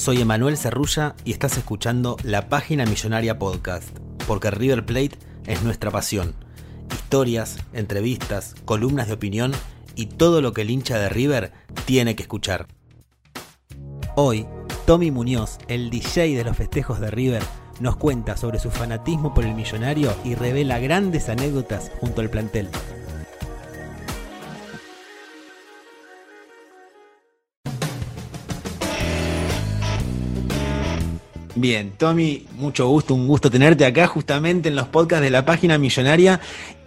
Soy Emanuel Cerrulla y estás escuchando la Página Millonaria Podcast, porque River Plate es nuestra pasión. Historias, entrevistas, columnas de opinión y todo lo que el hincha de River tiene que escuchar. Hoy, Tommy Muñoz, el DJ de los festejos de River, nos cuenta sobre su fanatismo por el millonario y revela grandes anécdotas junto al plantel. Bien, Tommy, mucho gusto, un gusto tenerte acá justamente en los podcasts de la página millonaria.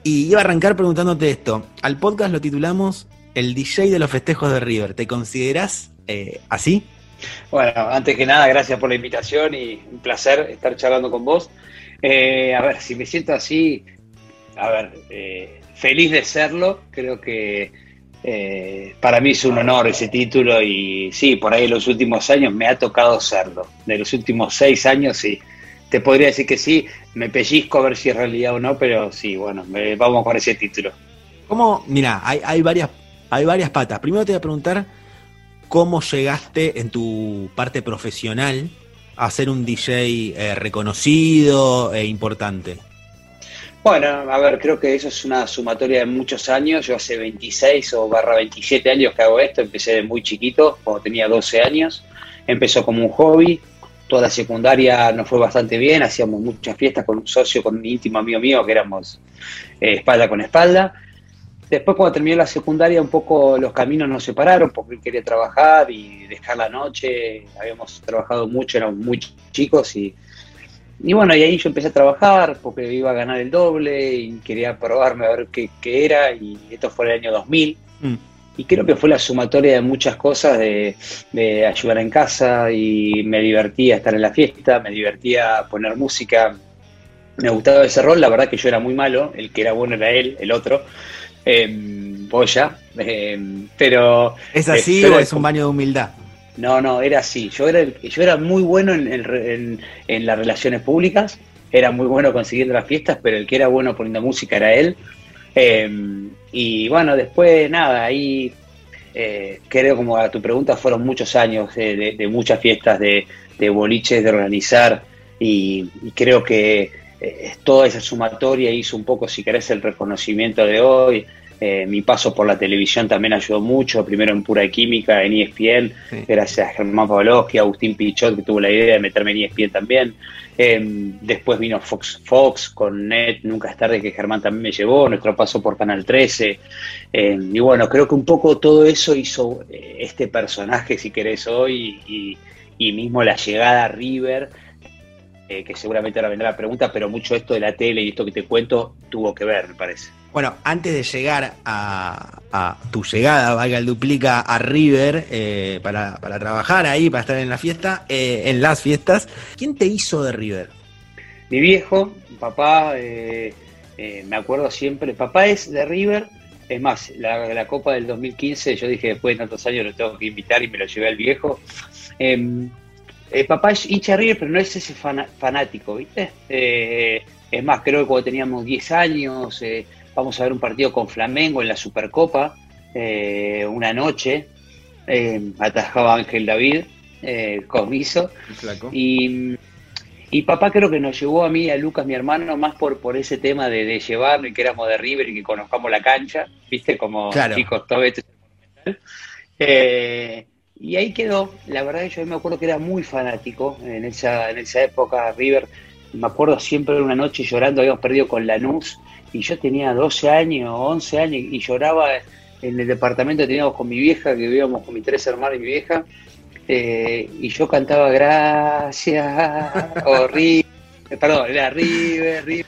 Y iba a arrancar preguntándote esto. Al podcast lo titulamos El DJ de los festejos de River. ¿Te considerás eh, así? Bueno, antes que nada, gracias por la invitación y un placer estar charlando con vos. Eh, a ver, si me siento así, a ver, eh, feliz de serlo, creo que eh, para mí es un honor ese título y sí, por ahí en los últimos años me ha tocado serlo. De los últimos seis años sí, te podría decir que sí, me pellizco a ver si es realidad o no, pero sí, bueno, vamos con ese título. ¿Cómo? Mira, hay, hay, varias, hay varias patas. Primero te voy a preguntar cómo llegaste en tu parte profesional a ser un DJ eh, reconocido e importante. Bueno, a ver, creo que eso es una sumatoria de muchos años. Yo hace 26 o barra 27 años que hago esto. Empecé de muy chiquito, cuando tenía 12 años. Empezó como un hobby. Toda la secundaria nos fue bastante bien. Hacíamos muchas fiestas con un socio, con un íntimo amigo mío, que éramos eh, espalda con espalda. Después, cuando terminé la secundaria, un poco los caminos nos separaron porque él quería trabajar y dejar la noche. Habíamos trabajado mucho, éramos muy chicos y y bueno, y ahí yo empecé a trabajar porque iba a ganar el doble y quería probarme a ver qué, era. Y esto fue el año 2000. Mm. Y creo que fue la sumatoria de muchas cosas, de, de, ayudar en casa y me divertía estar en la fiesta, me divertía poner música. Me gustaba ese rol, la verdad que yo era muy malo, el que era bueno era él, el otro. Eh. Eh, pero. ¿Es así o es un baño de humildad? No, no, era así. Yo era, yo era muy bueno en, las relaciones públicas, era muy bueno consiguiendo las fiestas, pero el que era bueno poniendo música era él. Em, y bueno, después nada, ahí eh, creo como a tu pregunta fueron muchos años de, muchas fiestas, de, boliches, de organizar y, creo que eh, toda esa sumatoria hizo un poco, si querés, el reconocimiento de hoy. Eh, mi paso por la televisión también ayudó mucho, primero en Pura Química, en ESPN, gracias a Germán Pavlovsky, a Agustín Pichot, que tuvo la idea de meterme en ESPN también. Em, después vino Fox Fox con Net, Nunca es tarde, que Germán también me llevó, nuestro paso por Canal 13. Em, y bueno, creo que un poco todo eso hizo eh, este personaje, si querés, hoy, y, y mismo la llegada a River eh, que seguramente ahora vendrá la pregunta, pero mucho esto de la tele y esto que te cuento tuvo que ver, me parece. Bueno, antes de llegar a, tu llegada, valga el duplica, a River, eh, para, trabajar ahí, para estar en la fiesta, eh, en las fiestas, ¿quién te hizo de River? Mi viejo, papá, me acuerdo siempre, papá es de River, es más, la, Copa del 2015, yo dije después de tantos años lo tengo que invitar y me lo llevé al viejo. Em, eh, papá es hincha River, pero no es ese fanático, ¿viste? Eh, es más, creo que cuando teníamos 10 años, eh, vamos a ver un partido con Flamengo en la Supercopa, una noche, atajaba Ángel David, comiso, y, y papá creo que nos llevó a mí, a Lucas, mi hermano, más por, por ese tema de, de llevarlo y que éramos de River y que conozcamos la cancha, ¿viste? Como chicos, todo esto y ahí quedó. La verdad que yo me acuerdo que era muy fanático en esa, en esa época, River. Me acuerdo siempre una noche llorando, habíamos perdido con Lanús y yo tenía 12 años, 11 años y lloraba en el departamento que teníamos con mi vieja, que vivíamos con mis tres hermanos y mi vieja, eh, y yo cantaba gracias, o River, perdón, era River, River,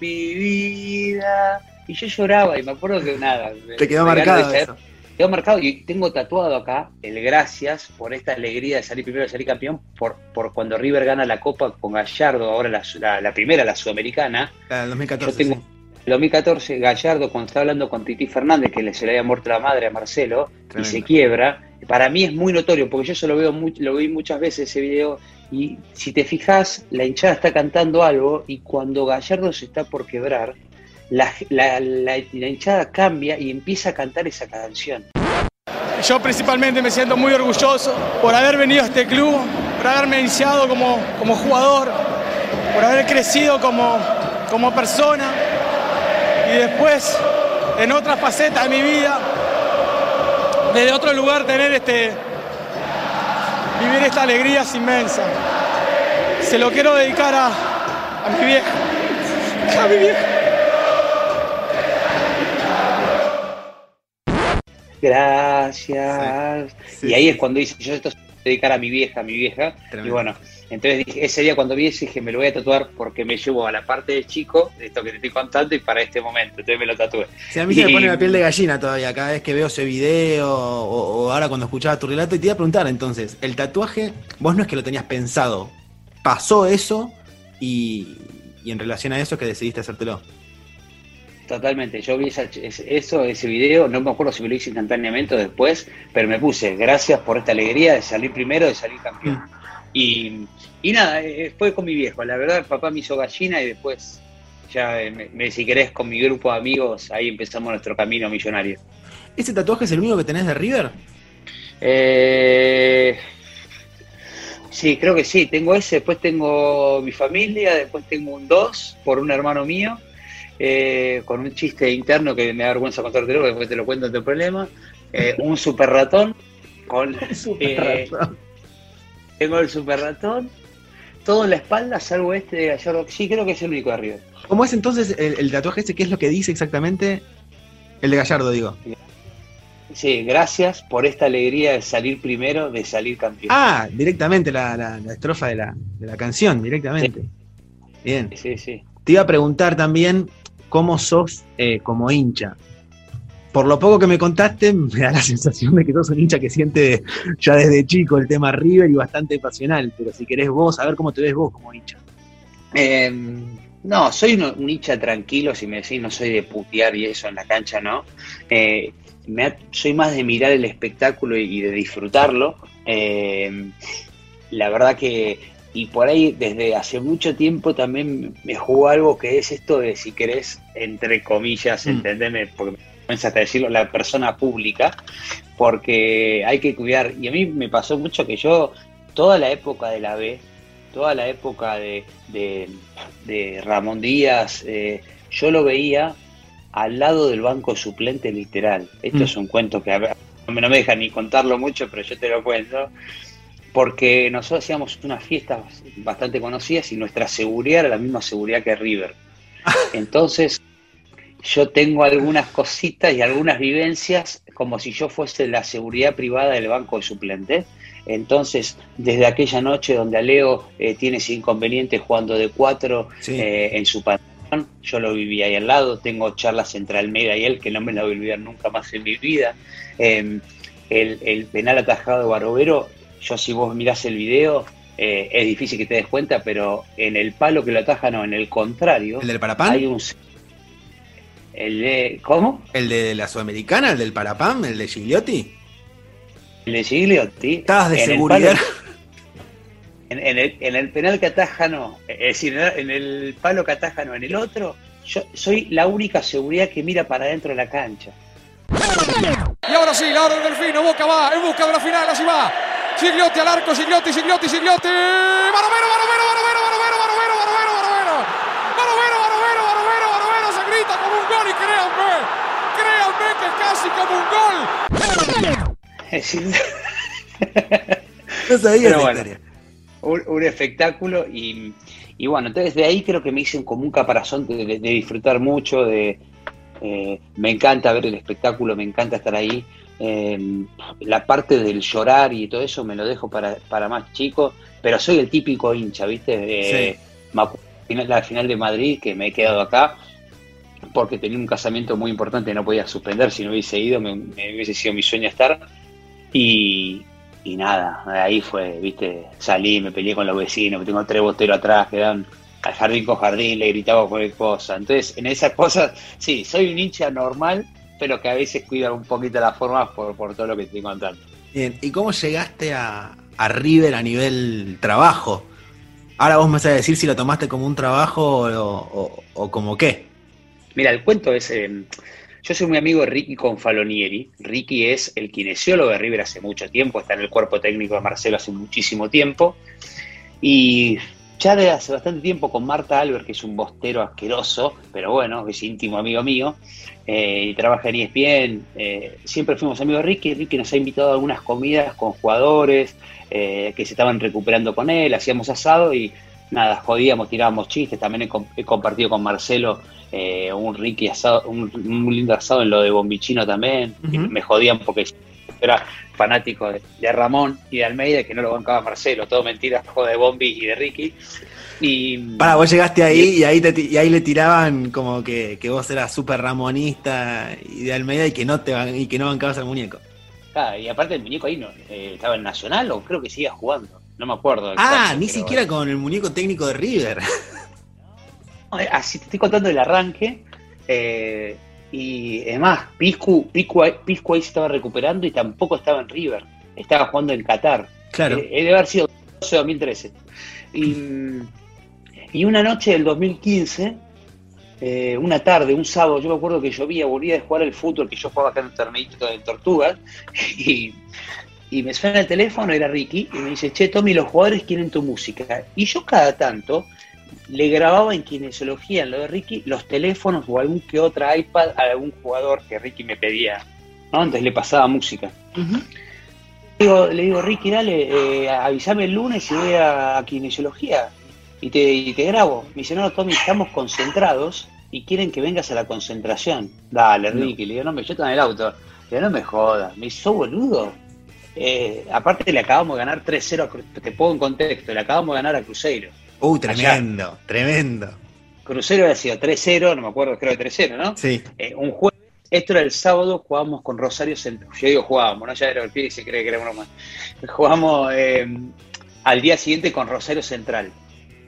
mi vida, y yo lloraba y me acuerdo que nada. Te quedó marcado eso. Quedó marcado y tengo tatuado acá el gracias por esta alegría de salir primero, de salir campeón, por, por cuando River gana la Copa con Gallardo, ahora la, la, primera, la sudamericana. La 2014. Yo tengo, 2014, Gallardo, cuando está hablando con Titi Fernández, que le se le había muerto la madre a Marcelo, y se quiebra, para mí es muy notorio, porque yo solo veo lo vi muchas veces ese video, y si te fijas, la hinchada está cantando algo, y cuando Gallardo se está por quebrar, la, la hinchada cambia y empieza a cantar esa canción. Yo principalmente me siento muy orgulloso por haber venido a este club, por haberme iniciado como, como jugador, por haber crecido como, como persona y después en otra faceta de mi vida, desde otro lugar tener este, vivir esta alegría es inmensa. Se lo quiero dedicar a, a mi vieja, a mi vieja. Gracias. Y ahí es cuando dice, yo esto se dedicar a mi vieja, a mi vieja. Y bueno, entonces dije, ese día cuando vi eso dije, me lo voy a tatuar porque me llevo a la parte de chico, de esto que te estoy contando, y para este momento. Entonces me lo tatué. Sí, a mí se me pone la piel de gallina todavía cada vez que veo ese video o, ahora cuando escuchaba tu relato. Y te iba a preguntar entonces, el tatuaje, vos no es que lo tenías pensado, pasó eso y, en relación a eso que decidiste hacértelo. Totalmente, yo vi eso, ese video, no me acuerdo si me lo hice instantáneamente o después, pero me puse, gracias por esta alegría de salir primero, de salir campeón. Mm. Y, nada, eh, fue con mi viejo. La verdad, papá me hizo gallina y después, ya eh, me, si querés, con mi grupo de amigos, ahí empezamos nuestro camino millonario. ¿Ese tatuaje es el único que tenés de River? Eh, sí, creo que sí. Tengo ese, después tengo mi familia, después tengo un dos por un hermano mío. con un chiste interno que me da vergüenza contártelo, después te lo cuento, no problema. un super ratón con super ratón. Tengo el super ratón, todo en la espalda, salvo este de Gallardo. Sí, creo que es el único de arriba. ¿Cómo es entonces el, tatuaje este? ¿Qué es lo que dice exactamente? El de Gallardo, digo. Sí, gracias por esta alegría de salir primero, de salir campeón. Ah, directamente la, estrofa de la, canción, directamente. Bien. Sí, sí. Te iba a preguntar también cómo sos eh, como hincha por lo poco que me contaste, me da la sensación de que sos un hincha que siente ya desde chico el tema River y bastante pasional. Pero si querés vos, a ver cómo te ves vos como hincha. Em, no, soy un, hincha tranquilo, si me decís, no soy de putear y eso en la cancha, ¿no? Eh, soy más de mirar el espectáculo y, de disfrutarlo. Em, la verdad que, y por ahí desde hace mucho tiempo también me jugó algo que es esto de, si querés, entre comillas, mm. entendeme, porque hasta decirlo, la persona pública, porque hay que cuidar. Y a mí me pasó mucho que yo, toda la época de la B, toda la época de, de, Ramón Díaz, eh, yo lo veía al lado del banco suplente literal. Esto mm. es un cuento que a ver, no me deja ni contarlo mucho, pero yo te lo cuento. Porque nosotros hacíamos unas fiestas bastante conocidas y nuestra seguridad era la misma seguridad que River. Entonces, yo tengo algunas cositas y algunas vivencias como si yo fuese la seguridad privada del banco de suplente. Entonces, desde aquella noche donde Aleo eh, tiene ese inconveniente jugando de cuatro eh, en su pantalón, yo lo viví ahí al lado, tengo charlas entre Almeida y él que no me la voy a olvidar nunca más en mi vida. Em, el, penal atajado de Barovero, yo si vos mirás el video, eh, es difícil que te des cuenta, pero en el palo que lo atajan o en el contrario, ¿El del Parapán? hay un el de, ¿Cómo? ¿El de la Sudamericana? ¿El del Parapam? ¿El de Gigliotti? El de Gigliotti. Estabas de seguridad. en, el, penal que ataja no. Es decir, en el palo que ataja no. En el otro, yo soy la única seguridad que mira para adentro de la cancha. Y ahora sí, la hora del delfino. Boca va en busca de la final. Así va. Gigliotti al arco. Gigliotti, Gigliotti, Gigliotti. Barovero, Barovero, Barovero, Barovero, Barovero, Barovero, Barovero. Barovero, Barovero, Barovero, Barovero. Se grita como un gol y créanme, créanme que es casi como un gol. no sabía Pero bueno, un, un, espectáculo y, y, bueno, entonces de ahí creo que me hice como un caparazón de, de, de disfrutar mucho, de eh, me encanta ver el espectáculo, me encanta estar ahí. Eh, la parte del llorar y todo eso me lo dejo para, para más chicos, pero soy el típico hincha, ¿viste? Sí. La final de Madrid, que me he quedado acá, porque tenía un casamiento muy importante, no podía suspender, si no hubiese ido, me, hubiese sido mi sueño estar. Y, y, nada, ahí fue, viste, salí, me peleé con los vecinos, tengo tres boteros atrás que dan al jardín con jardín, le gritaba cualquier cosa. Entonces, en esas cosas, sí, soy un hincha normal, pero que a veces cuida un poquito las formas por, por todo lo que estoy contando. Bien, ¿y cómo llegaste a, a River a nivel trabajo? Ahora vos me vas a decir si lo tomaste como un trabajo o, o como qué. Mira, el cuento es, eh, yo soy muy amigo de Ricky Confalonieri. Ricky es el kinesiólogo de River hace mucho tiempo, está en el cuerpo técnico de Marcelo hace muchísimo tiempo. Y ya de hace bastante tiempo con Marta Albert, que es un bostero asqueroso, pero bueno, es íntimo amigo mío, eh, y trabaja en ESPN, eh, siempre fuimos amigos de Ricky, Ricky nos ha invitado a algunas comidas con jugadores que se estaban recuperando con él, hacíamos asado y nada, jodíamos, tirábamos chistes, también he, he compartido con Marcelo eh, un Ricky asado, un, un, lindo asado en lo de Bombichino también, uh -huh. me jodían porque era fanático de, de, Ramón y de Almeida, que no lo bancaba Marcelo, todo mentira, joder de Bombi y de Ricky. Y, Para, vos llegaste ahí y, y ahí, te, y ahí le tiraban como que, que vos eras súper ramonista y de Almeida y que no te y que no bancabas al muñeco. Ah, y aparte el muñeco ahí no, eh, estaba en Nacional o creo que seguía jugando, no me acuerdo. Ah, ni siquiera bueno. con el muñeco técnico de River. Así te estoy contando el arranque. Eh, y además, Piscu, Piscu, Piscu ahí se estaba recuperando y tampoco estaba en River. Estaba jugando en Qatar. Claro. Eh, debe haber sido 2013. Y, y, una noche del 2015, eh, una tarde, un sábado, yo me acuerdo que llovía, volvía de jugar el fútbol, que yo jugaba acá en un torneito de Tortugas, y, y me suena el teléfono, era Ricky, y me dice, che, Tommy, los jugadores quieren tu música. Y yo cada tanto le grababa en kinesiología, en lo de Ricky, los teléfonos o algún que otra iPad a algún jugador que Ricky me pedía. ¿no? Entonces le pasaba música. Uh -huh. le, digo, le, digo, Ricky, dale, eh, avísame el lunes y voy a, a kinesiología y te, y te, grabo. Me dice, no, Tommy, estamos concentrados y quieren que vengas a la concentración. Dale, Ricky. No. Le digo, no, me yo en el auto. Le digo, no me jodas. Me hizo boludo. Eh, aparte le acabamos de ganar 3-0, te pongo en contexto, le acabamos de ganar a Cruzeiro. Uh, tremendo, Allá. tremendo. Crucero había sido 3-0, no me acuerdo, creo que 3-0, ¿no? Sí. Eh, un jueves, esto era el sábado, jugábamos con Rosario Central. Yo digo jugábamos, ¿no? Ya era el pie y se cree que era broma. Jugamos eh, al día siguiente con Rosario Central,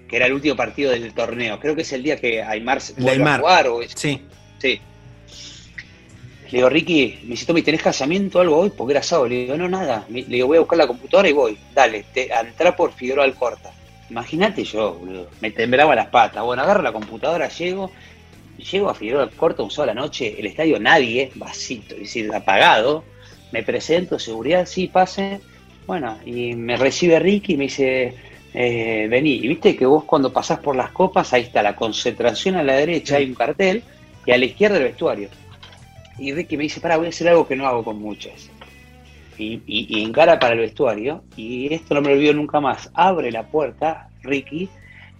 que era el último partido del torneo. Creo que es el día que Aymar se puede jugar. O es... Sí. Sí. Le digo, Ricky, me dice, Tommy, ¿tenés casamiento o algo hoy? Porque era sábado. Le digo, no, nada. Le digo, voy a buscar la computadora y voy. Dale, te, entra por Figueroa Alcorta. Imagínate yo, boludo. Me temblaba las patas. Bueno, agarro la computadora, llego, llego a Figueroa Corta un sábado a la noche, el estadio nadie, vasito, es decir, apagado. Me presento, seguridad, sí, pase. Bueno, y me recibe Ricky y me dice, eh, vení. Y viste que vos cuando pasás por las copas, ahí está la concentración a la derecha, hay un cartel, y a la izquierda el vestuario. Y Ricky me dice, pará, voy a hacer algo que no hago con muchas. Y, y, y, encara para el vestuario, y esto no me lo olvido nunca más, abre la puerta, Ricky,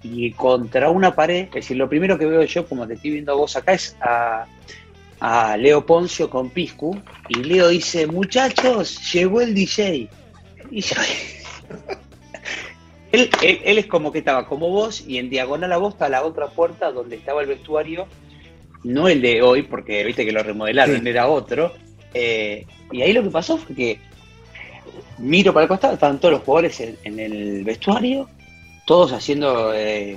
y contra una pared, es decir, lo primero que veo yo, como te estoy viendo a vos acá, es a, a Leo Poncio con Piscu, y Leo dice, muchachos, llegó el DJ. Y yo... él, él, es como que estaba como vos, y en diagonal a vos está la otra puerta donde estaba el vestuario, no el de hoy, porque viste que lo remodelaron, sí. era otro, eh, y ahí lo que pasó fue que miro para el costado, estaban todos los jugadores en, en el vestuario, todos haciendo eh,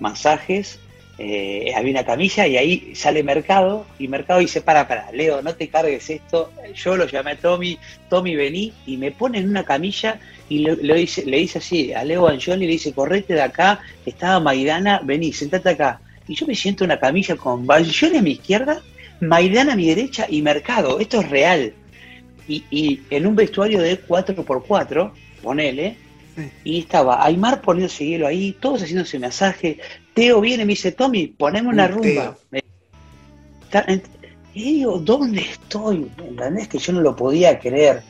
masajes, eh, había una camilla y ahí sale Mercado y Mercado dice, para, para, Leo, no te cargues esto, yo lo llamé a Tommy, Tommy vení y me pone en una camilla y le, le, dice, le dice así a Leo Angioli, le dice, correte de acá, estaba Maidana, vení, sentate acá. Y yo me siento en una camilla con Banjoli a mi izquierda, Maidana a mi derecha y Mercado, esto es real. Y, y en un vestuario de 4x4, ponele, y estaba Aymar poniéndose hielo ahí, todos haciéndose masaje. Teo viene y me dice, Tommy, poneme una rumba. Y digo, ¿dónde estoy? ¿Entendés? Que yo no lo podía creer.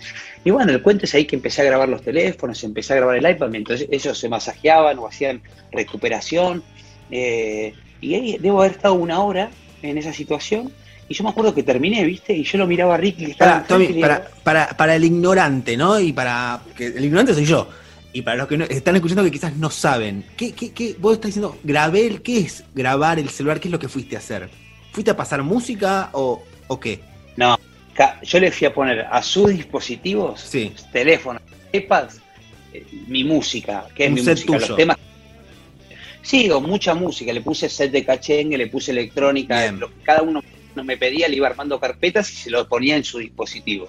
Y bueno, el cuento es ahí que empecé a grabar los teléfonos, empecé a grabar el iPad, entonces ellos se masajeaban o hacían recuperación. Eh, y ahí debo haber estado una hora en esa situación. Y yo me acuerdo que terminé, ¿viste? Y yo lo miraba a Ricky. Que estaba para, para, para, el ignorante, ¿no? Y para. que El ignorante soy yo. Y para los que están escuchando que quizás no saben, ¿qué, qué, qué vos estás diciendo? Grabé el, ¿qué es grabar el celular? ¿Qué es lo que fuiste a hacer? ¿Fuiste a pasar música o, o qué? No, yo le fui a poner a sus dispositivos, sí. teléfonos, iPads, eh, mi música, que es mi música, los temas. Sí, o mucha música, le puse set de cachengue, le puse electrónica, lo que cada uno me pedía, le iba armando carpetas y se lo ponía en sus dispositivos.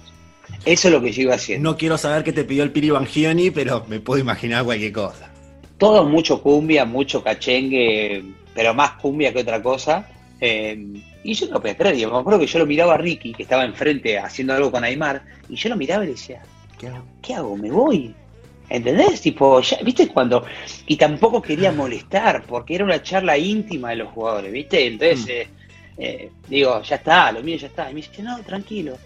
Eso es lo que yo iba haciendo. No quiero saber qué te pidió el Piri Bangioni, pero me puedo imaginar cualquier cosa. Todo mucho cumbia, mucho cachengue, pero más cumbia que otra cosa. Eh, y yo no podía creer. me acuerdo que yo lo miraba a Ricky, que estaba enfrente haciendo algo con Aymar, y yo lo miraba y le decía, ¿qué hago? ¿Qué hago? ¿Me voy? ¿Entendés? Tipo, ya, ¿viste cuando? Y tampoco quería molestar, porque era una charla íntima de los jugadores, ¿viste? Entonces, mm. eh, eh, digo, ya está, lo mío ya está. Y me dice, no, tranquilo.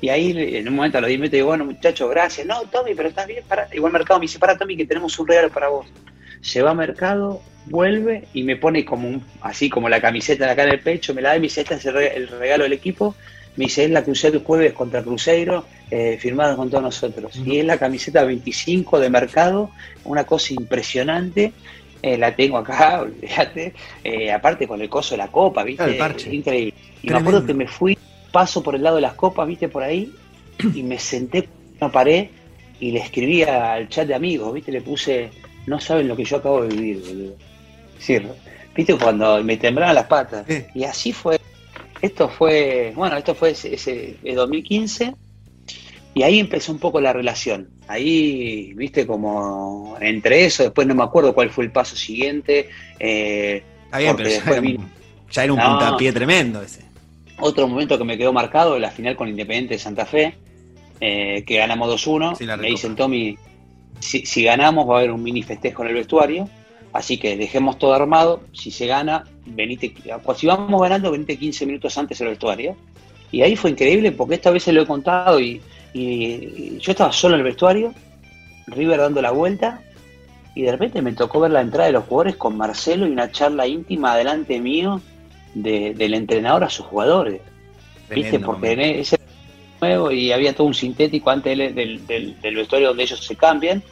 Y ahí en un momento a los 10 minutos digo, bueno, muchachos, gracias. No, Tommy, pero estás bien, para. Igual mercado me dice, para Tommy, que tenemos un regalo para vos. Se va a mercado, vuelve y me pone como un, así como la camiseta acá en el pecho, me la da y me dice, este es el regalo del equipo. Me dice, es la Cruzeiro jueves contra Cruzeiro, eh, firmada con todos nosotros. Y es la camiseta 25 de mercado, una cosa impresionante. Eh, la tengo acá, olvídate. Eh, aparte con el coso de la copa, ¿viste? Increíble. Y me acuerdo que me fui, paso por el lado de las copas, ¿viste? Por ahí, y me senté en una pared y le escribí al chat de amigos, ¿viste? Le puse, no saben lo que yo acabo de vivir, boludo. Sí, ¿viste? Cuando me temblaban las patas. Y así fue. Esto fue, bueno, esto fue ese, ese 2015 y ahí empezó un poco la relación. Ahí, viste, como entre eso, después no me acuerdo cuál fue el paso siguiente. Eh, ya, era un, puntapié tremendo ese. Otro momento que me quedó marcado, la final con Independiente de Santa Fe, eh, que ganamos 2-1. me dicen, Tommy, si, si, ganamos va a haber un mini festejo en el vestuario, así que dejemos todo armado. Si se gana, venite, si vamos ganando, venite 15 minutos antes del vestuario. Y ahí fue increíble porque esta vez se lo he contado y y yo estaba solo en el vestuario, River dando la vuelta, y de repente me tocó ver la entrada de los jugadores con Marcelo y una charla íntima delante mío del entrenador a sus jugadores. ¿Viste? Porque en ese nuevo y había todo un sintético antes del, del, vestuario donde ellos se cambian.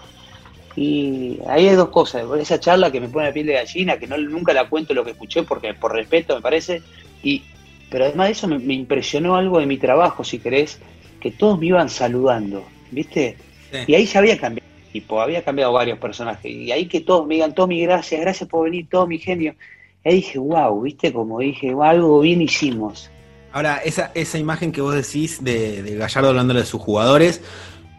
Y ahí hay dos cosas. Esa charla que me pone la piel de gallina, que no, nunca la cuento lo que escuché porque por respeto me parece. y Pero además de eso me impresionó algo de mi trabajo, si querés, que todos me iban saludando, ¿viste? Y ahí ya había cambiado tipo, había cambiado varios personajes. Y ahí que todos me digan, Tommy, gracias, gracias por venir, Tommy, genio. Y ahí dije, wow, ¿viste? Como dije, algo bien hicimos. Ahora, esa, esa imagen que vos decís de, de Gallardo hablándole de sus jugadores,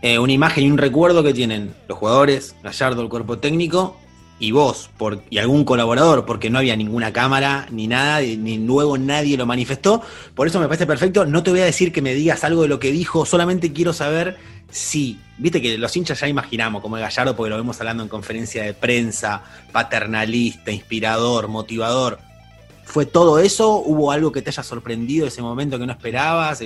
eh, una imagen y un recuerdo que tienen los jugadores, Gallardo, el cuerpo técnico, y vos por, y algún colaborador, porque no había ninguna cámara ni nada, ni luego nadie lo manifestó. Por eso me parece perfecto. No te voy a decir que me digas algo de lo que dijo, solamente quiero saber si, viste que los hinchas ya imaginamos como el Gallardo, porque lo vemos hablando en conferencia de prensa, paternalista, inspirador, motivador. ¿Fue todo eso? ¿Hubo algo que te haya sorprendido ese momento que no esperabas?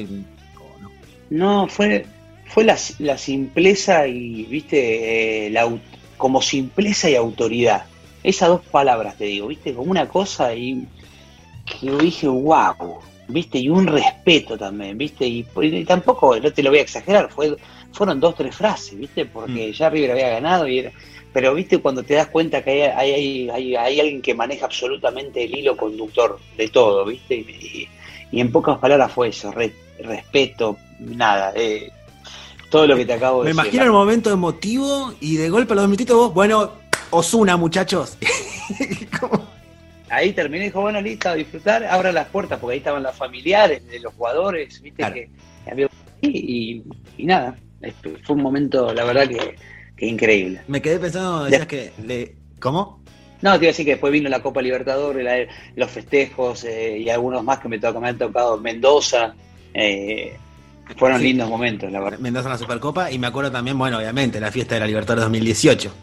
No, fue, fue la, simpleza y, viste, eh, la, como simpleza y autoridad. Esas dos palabras te digo, ¿viste? Como una cosa y que yo dije, wow, ¿viste? Y un respeto también, ¿viste? Y, tampoco, no te lo voy a exagerar, fue, fueron dos, tres frases, ¿viste? Porque mm. ya River había ganado y era, pero viste cuando te das cuenta que hay, hay, hay, hay, alguien que maneja absolutamente el hilo conductor de todo, ¿viste? Y, en pocas palabras fue eso, respeto, nada, eh, todo lo que te acabo de decir. Me imagino el momento emotivo y de golpe a los dos minutitos vos, bueno, Osuna, muchachos. ahí terminé y dijo, bueno, listo, a disfrutar, abra las puertas, porque ahí estaban los familiares de los jugadores, viste, que, había y, y, nada, fue un momento, la verdad, que, que increíble. Me quedé pensando, decías que le... ¿Cómo? No, te iba a decir que después vino la Copa Libertadores, los festejos eh, y algunos más que me, tocó, me han tocado Mendoza, eh, fueron lindos momentos, la verdad. Mendoza en la Supercopa y me acuerdo también, bueno, obviamente, la fiesta de la Libertadores 2018.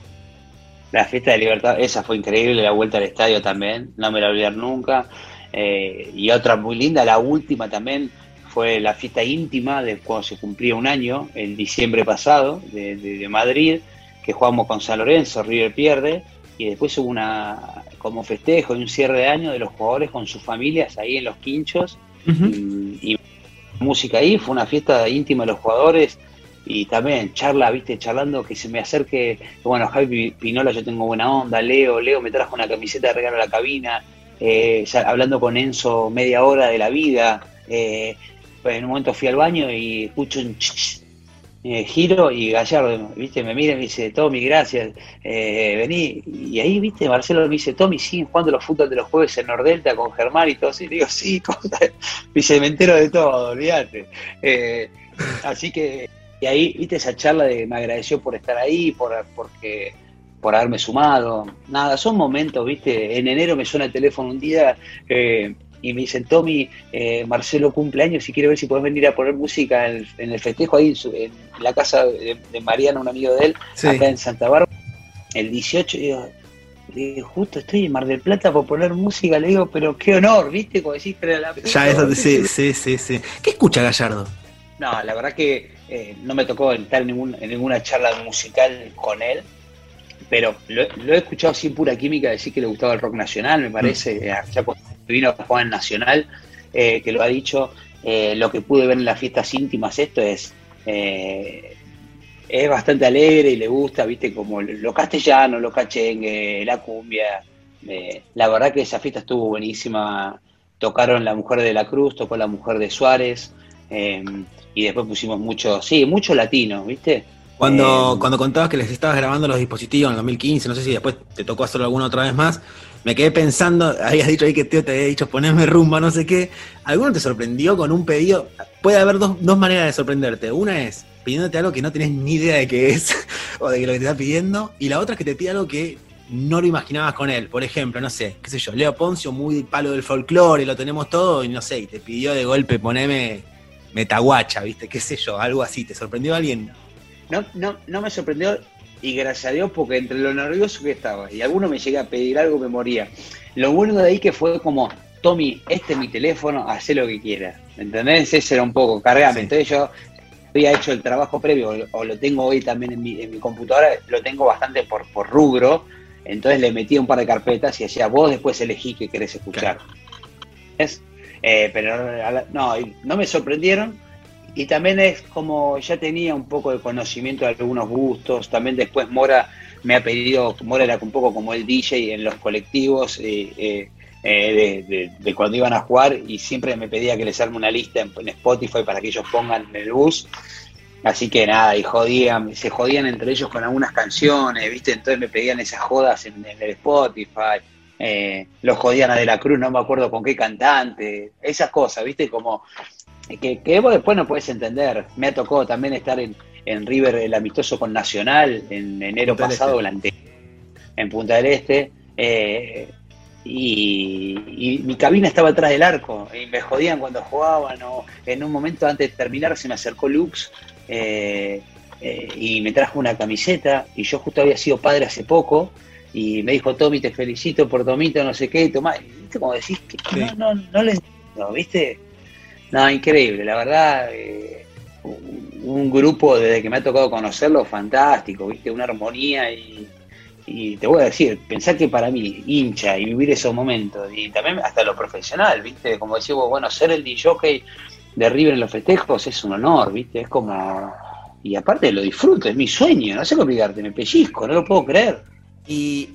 La fiesta de Libertad, esa fue increíble, la vuelta al estadio también, no me la olvidar nunca. Eh, y otra muy linda, la última también, fue la fiesta íntima de cuando se cumplía un año, el diciembre pasado, de, Madrid, que jugamos con San Lorenzo, River pierde, y después hubo una como festejo y un cierre de año de los jugadores con sus familias ahí en los quinchos, y, y música ahí, fue una fiesta íntima de los jugadores, y también charla, viste, charlando que se me acerque, bueno, Javi Pinola yo tengo buena onda, Leo, Leo me trajo una camiseta de regalo a la cabina, eh, hablando con Enzo media hora de la vida, eh, en un momento fui al baño y escucho un eh, giro y Gallardo, viste, me mira y me dice, Tommy, gracias, vení, y ahí, viste, Marcelo me dice, Tommy, sí, jugando los fútbol de los jueves en Nordelta con Germán y todo así, digo, sí, dice, me entero de todo, olvídate. así que y ahí, viste, esa charla de me agradeció por estar ahí, por, porque, por haberme sumado. Nada, son momentos, viste. En enero me suena el teléfono un día eh, y me dicen, Tommy, eh, Marcelo cumpleaños y quiero ver si puedes venir a poner música en, el festejo ahí en, la casa de, Mariana, un amigo de él, acá en Santa Bárbara, el 18. Y digo, justo estoy en Mar del Plata por poner música, le digo, pero qué honor, ¿viste? Como decís, pero la Ya eso, sí, sí, sí, sí. ¿Qué escucha Gallardo? No, la verdad que eh, no me tocó estar en, ninguna charla musical con él, pero lo, he escuchado sin pura química decir que le gustaba el rock nacional, me parece, mm. eh, ya cuando vino a jugar en Nacional, eh, que lo ha dicho, lo que pude ver en las fiestas íntimas, esto es, es bastante alegre y le gusta, viste, como lo castellano, lo cachengue, la cumbia, la verdad que esa fiesta estuvo buenísima, tocaron La Mujer de la Cruz, tocó La Mujer de Suárez, y después pusimos mucho, sí, mucho latino, ¿viste? Cuando, eh, cuando contabas que les estabas grabando los dispositivos en el 2015, no sé si después te tocó hacerlo alguna otra vez más, me quedé pensando, habías dicho ahí que Teo te había dicho ponerme rumba, no sé qué. ¿Alguno te sorprendió con un pedido? Puede haber dos, dos maneras de sorprenderte. Una es pidiéndote algo que no tenés ni idea de qué es, o de lo que te está pidiendo, y la otra es que te pide algo que no lo imaginabas con él. Por ejemplo, no sé, qué sé yo, Leo Poncio, muy palo del folclore, lo tenemos todo, y no sé, y te pidió de golpe poneme metaguacha, ¿viste? ¿Qué sé yo? Algo así. ¿Te sorprendió alguien? No, no, no me sorprendió y gracias a Dios porque entre lo nervioso que estaba y alguno me llega a pedir algo me moría. Lo bueno de ahí que fue como, Tommy, este es mi teléfono, haz lo que quieras. ¿Entendés? Ese era un poco, cargame. Entonces yo había hecho el trabajo previo o lo tengo hoy también en mi, en mi computadora, lo tengo bastante por, por rubro. Entonces le metí un par de carpetas y decía, vos después elegí qué querés escuchar. ¿Es? Eh, pero no, no me sorprendieron. Y también es como ya tenía un poco de conocimiento de algunos gustos. También después Mora me ha pedido, Mora era un poco como el DJ en los colectivos eh, eh, de, cuando iban a jugar y siempre me pedía que les arme una lista en, Spotify para que ellos pongan en el bus. Así que nada, y jodían, se jodían entre ellos con algunas canciones, ¿viste? Entonces me pedían esas jodas en el Spotify eh, los jodían a De la Cruz, no me acuerdo con qué cantante, esas cosas, ¿viste? Como que, que vos después no puedes entender. Me ha tocado también estar en, River, el amistoso con Nacional, en enero pasado, este. en Punta del Este. Eh, y, mi cabina estaba atrás del arco y me jodían cuando jugaban o en un momento antes de terminar se me acercó Lux eh, y me trajo una camiseta y yo justo había sido padre hace poco y me dijo, Tommy, te felicito por Tomito, no sé qué, Tomás, ¿viste como decís? Que no, no, no le entiendo, ¿viste? No, increíble, la verdad, eh, un grupo desde que me ha tocado conocerlo, fantástico, ¿viste? Una armonía y, te voy a decir, pensar que para mí, hincha y vivir esos momentos, y también hasta lo profesional, ¿viste? Como decimos, bueno, ser el DJ de River en los festejos es un honor, ¿viste? Es como... Y aparte lo disfruto, es mi sueño, no sé cómo explicarte, me pellizco, no lo puedo creer. Y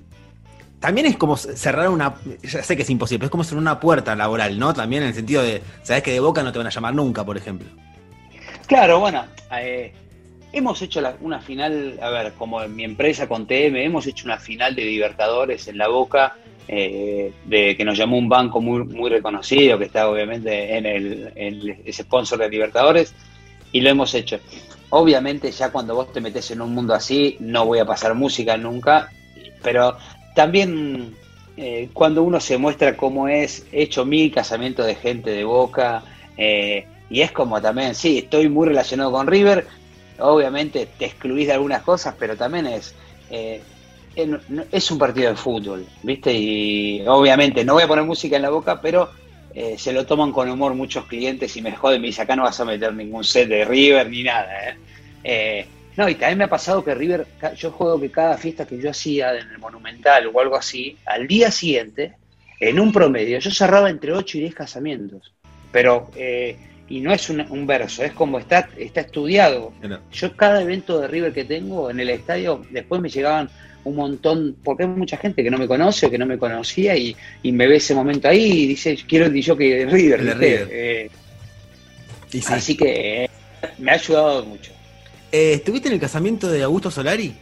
también es como cerrar una. Ya sé que es imposible, pero es como cerrar una puerta laboral, ¿no? También en el sentido de. Sabes que de boca no te van a llamar nunca, por ejemplo. Claro, bueno. Eh, hemos hecho una final, a ver, como en mi empresa con TM, hemos hecho una final de Libertadores en la boca. Eh, de que nos llamó un banco muy, muy reconocido, que está obviamente en el, en ese sponsor de Libertadores, y lo hemos hecho. Obviamente ya cuando vos te metes en un mundo así, no voy a pasar música nunca, pero también eh, cuando uno se muestra cómo es, he hecho mil casamientos de gente de boca, eh, y es como también, sí, estoy muy relacionado con River, obviamente te excluís de algunas cosas, pero también es, eh, es un partido de fútbol, ¿viste? Y obviamente no voy a poner música en la boca, pero eh, se lo toman con humor muchos clientes y me joden, me dicen, acá no vas a meter ningún set de River ni nada. ¿eh? Eh, no, y también me ha pasado que River, yo juego que cada fiesta que yo hacía en el Monumental o algo así, al día siguiente, en un promedio, yo cerraba entre 8 y 10 casamientos. Pero, y no es un, verso, es como está, está estudiado. Yo cada evento de River que tengo en el estadio, después me llegaban un montón, porque hay mucha gente que no me conoce o que no me conocía y, me ve ese momento ahí y dice, quiero el DJ de River. De River. Eh, Así que eh, me ha ayudado mucho. Eh, ¿Estuviste en el casamiento de Augusto Solari?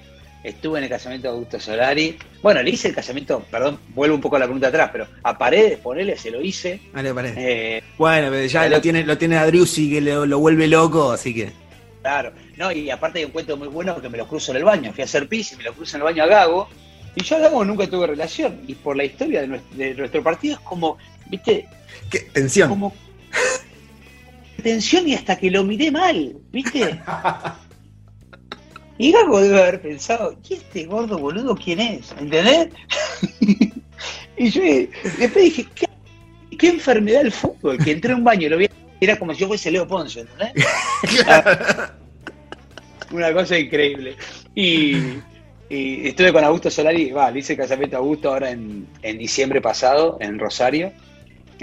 Estuve en el casamiento de Augusto Solari. Bueno, le hice el casamiento, perdón, vuelvo un poco a la pregunta atrás, pero a Paredes, ponele, se lo hice. Vale, Paredes. bueno, pero ya lo tiene, lo tiene a Driussi que lo, lo vuelve loco, así que. Claro, no, y aparte hay un cuento muy bueno porque me lo cruzo en el baño. Fui a hacer pis y me lo cruzo en el baño a Gago. Y yo a Gago nunca tuve relación. Y por la historia de nuestro, partido es como, ¿viste? ¿Qué? Tensión. Como. tensión y hasta que lo miré mal, ¿viste? Y Gago debe haber pensado, ¿y este gordo boludo quién es? ¿Entendés? y yo después dije, ¿qué, enfermedad el fútbol? Que entré a un baño y lo vi, era como si yo fuese Leo Ponce, ¿entendés? Una cosa increíble. Y, estuve con Augusto Solari, va, le hice casamiento a Augusto ahora en, diciembre pasado, en Rosario.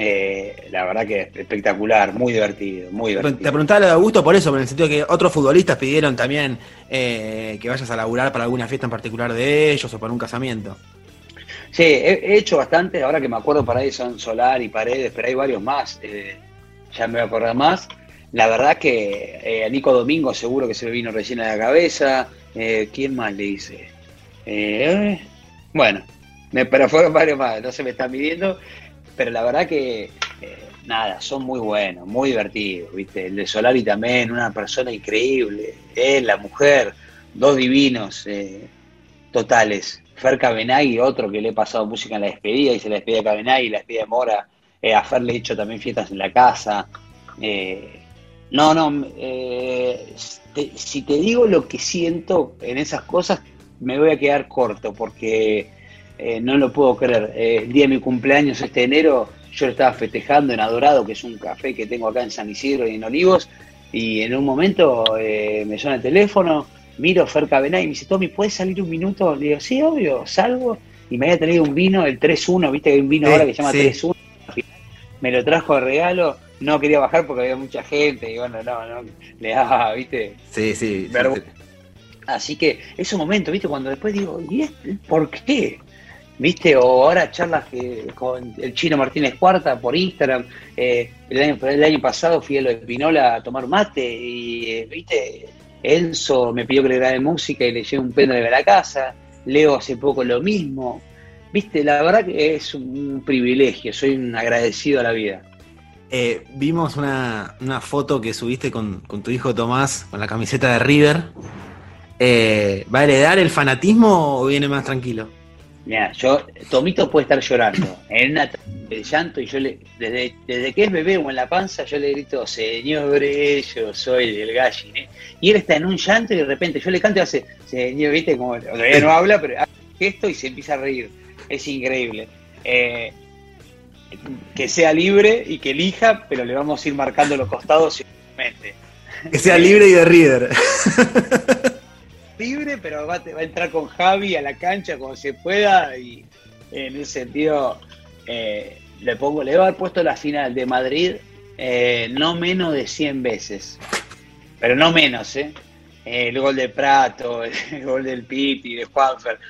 Eh, la verdad que espectacular, muy divertido, muy divertido. Te preguntaba lo de Augusto por eso, en el sentido que otros futbolistas pidieron también eh, que vayas a laburar para alguna fiesta en particular de ellos o para un casamiento. Sí, he, hecho bastante, ahora que me acuerdo para ahí son Solar y Paredes, pero hay varios más, eh, ya me voy a acordar más. La verdad que eh, a Nico Domingo seguro que se me vino recién a la cabeza. Eh, ¿Quién más le dice? Eh, bueno, pero fueron varios más, no se me están midiendo. Pero la verdad que, nada, son muy buenos, muy divertidos, ¿viste? El de Solari también, una persona increíble. Él, la mujer, dos divinos totales. Fer Cabenagui, otro que le he pasado música en la despedida, y se la despedida de Cabenagui, la despedida de Mora. a Fer le he hecho también fiestas en la casa. Eh, no, no, eh, si te digo lo que siento en esas cosas, me voy a quedar corto porque eh, no lo puedo creer. Eh, el día de mi cumpleaños este enero, yo lo estaba festejando en Adorado, que es un café que tengo acá en San Isidro y en Olivos, y en un momento me suena el teléfono, miro Fer Cabenay y me dice, Tommy, ¿puedes salir un minuto? Le digo, sí, obvio, salgo. Y me había tenido un vino, el 3-1, viste que hay un vino ahora que se llama 3-1. Me lo trajo de regalo no quería bajar porque había mucha gente y bueno, no, no, le daba, viste. Sí, sí. Así que esos momentos, viste, cuando después digo, ¿y este, por qué? ¿Viste? O ahora charlas que con el chino Martínez Cuarta por Instagram. Eh, el, año, el año pasado fui a lo de a tomar mate y, eh, ¿viste? Enzo me pidió que le grabe música y le llevé un pendrive a la casa. Leo hace poco lo mismo. Viste, la verdad que es un privilegio, soy un agradecido a la vida. Eh, vimos una, foto que subiste con, tu hijo Tomás con la camiseta de River. Eh, ¿Va a heredar el fanatismo o viene más tranquilo? Mira, yo, Tomito puede estar llorando en una de llanto y yo le, desde, desde que es bebé o en la panza, yo le grito, señores, yo soy del gallin, ¿eh? Y él está en un llanto y de repente yo le canto y hace, señor, viste, como todavía no habla, pero hace esto y se empieza a reír. Es increíble. Eh, que sea libre y que elija, pero le vamos a ir marcando los costados Que sea libre y de River. libre, pero va, a entrar con Javi a la cancha como se pueda y en ese sentido eh, le pongo, le voy a haber puesto la final de Madrid eh, no menos de 100 veces, pero no menos, ¿eh? El gol de Prato, el gol del Pipi, de Juanfer.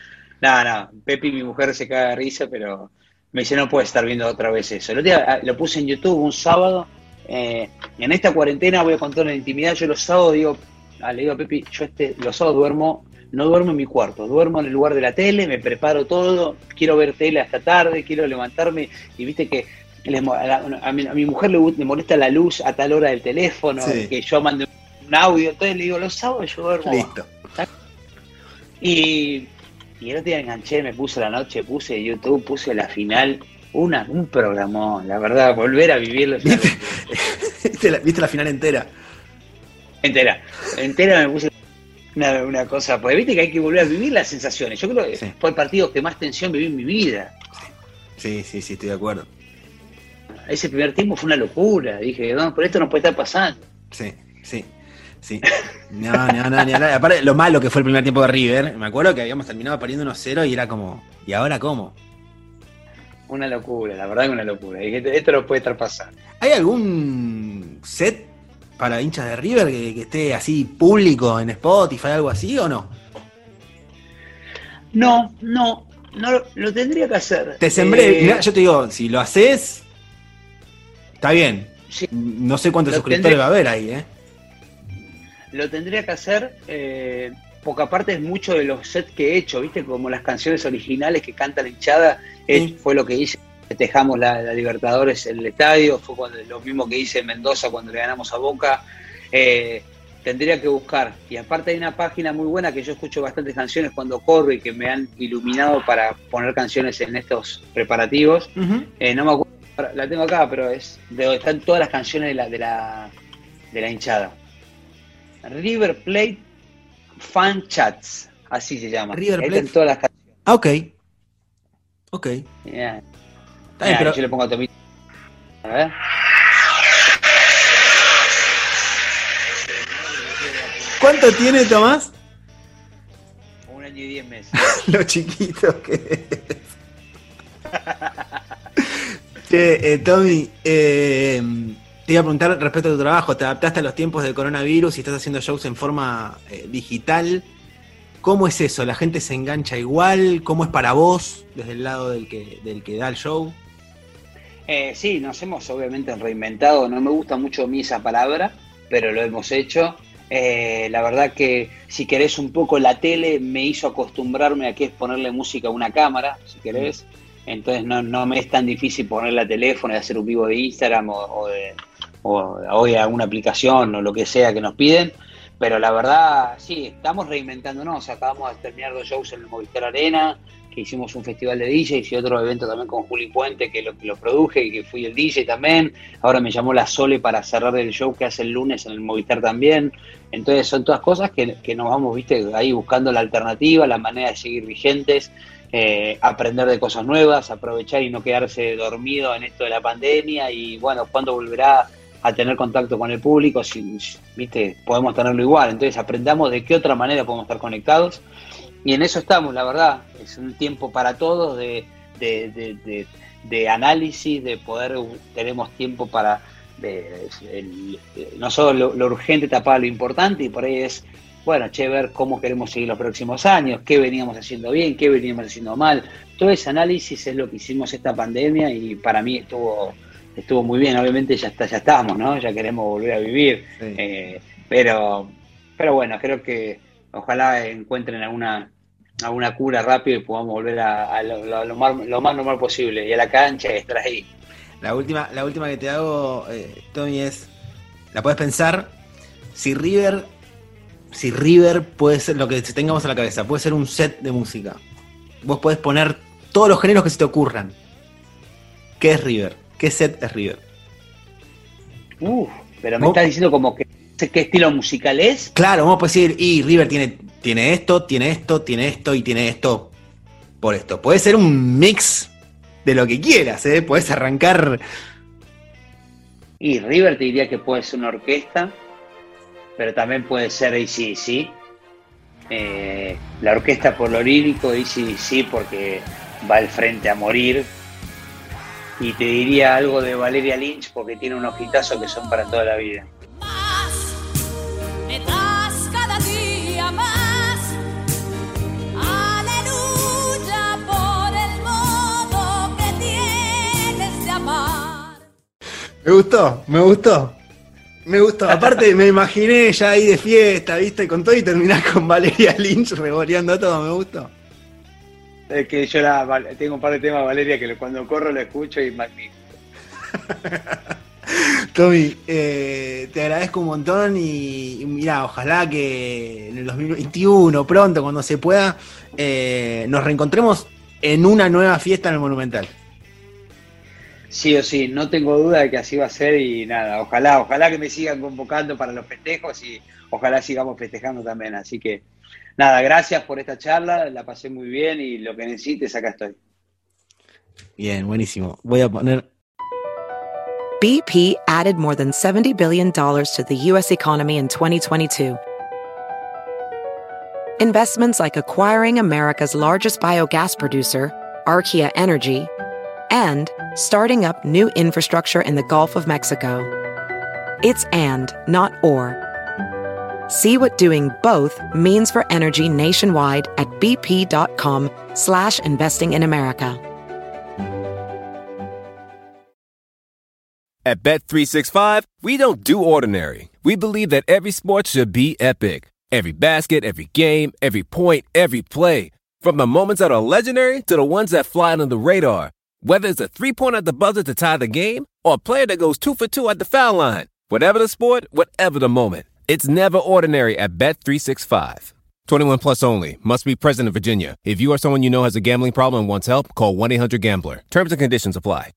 Nada, no, Pepi, mi mujer se caga de risa, pero me dice, no puede estar viendo otra vez eso. El día ah, lo puse en YouTube un sábado. Eh, en esta cuarentena voy a contar una intimidad. Yo los sábados digo, ah, le digo a Pepi, yo este, los sábados duermo, no duermo en mi cuarto, duermo en el lugar de la tele, me preparo todo, quiero ver tele hasta tarde, quiero levantarme y viste que a, mi, mujer le, molesta la luz a tal hora del teléfono, que yo mande un audio, entonces le digo, los sábados yo duermo. Listo. Y y el otro día enganché, me puse la noche, puse YouTube, puse la final, una, un programón, la verdad, volver a vivirlo. ¿Viste, la, ¿Viste la final entera? Entera, entera me puse una, cosa, pues viste que hay que volver a vivir las sensaciones. Yo creo que fue el partido que más tensión viví en mi vida. Sí, sí, sí, estoy de acuerdo. ese primer tiempo fue una locura. Dije, no, por esto no puede estar pasando. Sí, sí. Sí. No, no, no, ni Aparte, lo malo que fue el primer tiempo de River, me acuerdo que habíamos terminado perdiendo 1-0 y era como, ¿y ahora cómo? Una locura, la verdad que una locura. Dije, esto no puede estar pasando. ¿Hay algún set para hinchas de River que, esté así público en Spotify, algo así o no? No, no, no lo tendría que hacer. Te sembré, eh, yo te digo, si lo haces, está bien. No sé cuántos suscriptores va a haber ahí, ¿eh? Lo tendría que hacer, eh, porque aparte es mucho de los sets que he hecho, ¿viste? Como las canciones originales que canta la hinchada, fue lo que hice. Festejamos la, Libertadores en el estadio, fue cuando, lo mismo que hice en Mendoza cuando le ganamos a Boca. Eh, tendría que buscar. Y aparte hay una página muy buena que yo escucho bastantes canciones cuando corro y que me han iluminado para poner canciones en estos preparativos. Eh, no me acuerdo, la tengo acá, pero es de donde están todas las canciones de la, de la, de la hinchada. River Plate Fan Chats, así se llama. River Plate. todas las canciones. Ah, ok. Ok. Pero... Yo le pongo a A ver. ¿Cuánto tiene Tomás? Un año y diez meses. Lo chiquito que es. che, eh, Tommy, eh, te iba a preguntar respecto a tu trabajo, ¿te adaptaste a los tiempos del coronavirus y estás haciendo shows en forma eh, digital? ¿Cómo es eso? ¿La gente se engancha igual? ¿Cómo es para vos desde el lado del que, del que da el show? Eh, sí, nos hemos obviamente reinventado. No me gusta mucho a mí esa palabra, pero lo hemos hecho. Eh, la verdad que si querés un poco la tele me hizo acostumbrarme a que es ponerle música a una cámara, si querés. Entonces no, no me es tan difícil ponerle a teléfono y hacer un vivo de Instagram o de, o hoy alguna aplicación o lo que sea que nos piden. Pero la verdad, sí, estamos reinventándonos. Acabamos de terminar dos shows en el Movistar Arena, que hicimos un festival de DJs y otro evento también con Juli Puente, que lo, lo produje y que fui el DJ también. Ahora me llamó la Sole para cerrar el show que hace el lunes en el Movistar también. Entonces son todas cosas que, que nos vamos, viste, ahí buscando la alternativa, la manera de seguir vigentes. Eh, aprender de cosas nuevas, aprovechar y no quedarse dormido en esto de la pandemia y bueno, cuando volverá a tener contacto con el público, si, viste, podemos tenerlo igual. Entonces aprendamos de qué otra manera podemos estar conectados. Y en eso estamos, la verdad. Es un tiempo para todos de, de, análisis, de poder, tenemos tiempo para no solo lo, urgente tapar lo importante y por ahí es, bueno, che, ver cómo queremos seguir los próximos años, qué veníamos haciendo bien, qué veníamos haciendo mal. Todo ese análisis es lo que hicimos esta pandemia y para mí estuvo estuvo muy bien, obviamente ya está, ya estamos, ¿no? Ya queremos volver a vivir. Eh, pero, pero bueno, creo que ojalá encuentren alguna, alguna cura rápido y podamos volver a, lo, más, normal posible. Y a la cancha y estar ahí. La última, la última que te hago, eh, Tommy, es. La puedes pensar. Si River. Si River puede ser lo que tengamos a la cabeza, puede ser un set de música. Vos podés poner todos los géneros que se te ocurran. ¿Qué es River? ¿Qué set es River? Uf, pero me estás diciendo como que qué estilo musical es. Claro, vamos a decir, y River tiene, tiene esto, tiene esto, tiene esto y tiene esto por esto. Puede ser un mix de lo que quieras, ¿eh? Puedes arrancar. Y River te diría que puede ser una orquesta, pero también puede ser ACDC. Eh, la orquesta por lo lírico, ACDC porque va al frente a morir, y te diría algo de Valeria Lynch porque tiene unos hitazos que son para toda la vida. Me gustó, me gustó. Me gustó. Aparte, me imaginé ya ahí de fiesta, ¿viste? Con todo y terminar con Valeria Lynch revoleando todo, me gustó. Es que yo tengo un par de temas, Valeria, que cuando corro lo escucho y magnífico. Tommy, eh, te agradezco un montón y, mira, ojalá que en el 2021, pronto, cuando se pueda, eh, nos reencontremos en una nueva fiesta en el Monumental. Sí o sí, no tengo duda de que así va a ser y nada, ojalá, ojalá que me sigan convocando para los festejos y ojalá sigamos festejando también. Así que nada, gracias por esta charla, la pasé muy bien y lo que necesites, acá estoy. Bien, buenísimo. Voy a poner BP added more than $70 billion to the U.S. economy in 2022. Investments like acquiring America's largest biogas producer, Archaea Energy, and starting up new infrastructure in the Gulf of Mexico. It's and, not or. See what doing both means for energy nationwide at bp.com slash investing in America. At Bet365, we don't do ordinary. We believe that every sport should be epic. Every basket, every game, every point, every play. From the moments that are legendary to the ones that fly under the radar. Whether it's a three-pointer at the buzzer to tie the game or a player that goes two for two at the foul line. Whatever the sport, whatever the moment. It's never ordinary at Bet365. 21 plus only. Must be present in Virginia. If you or someone you know has a gambling problem and wants help, call 1-800-GAMBLER. Terms and conditions apply.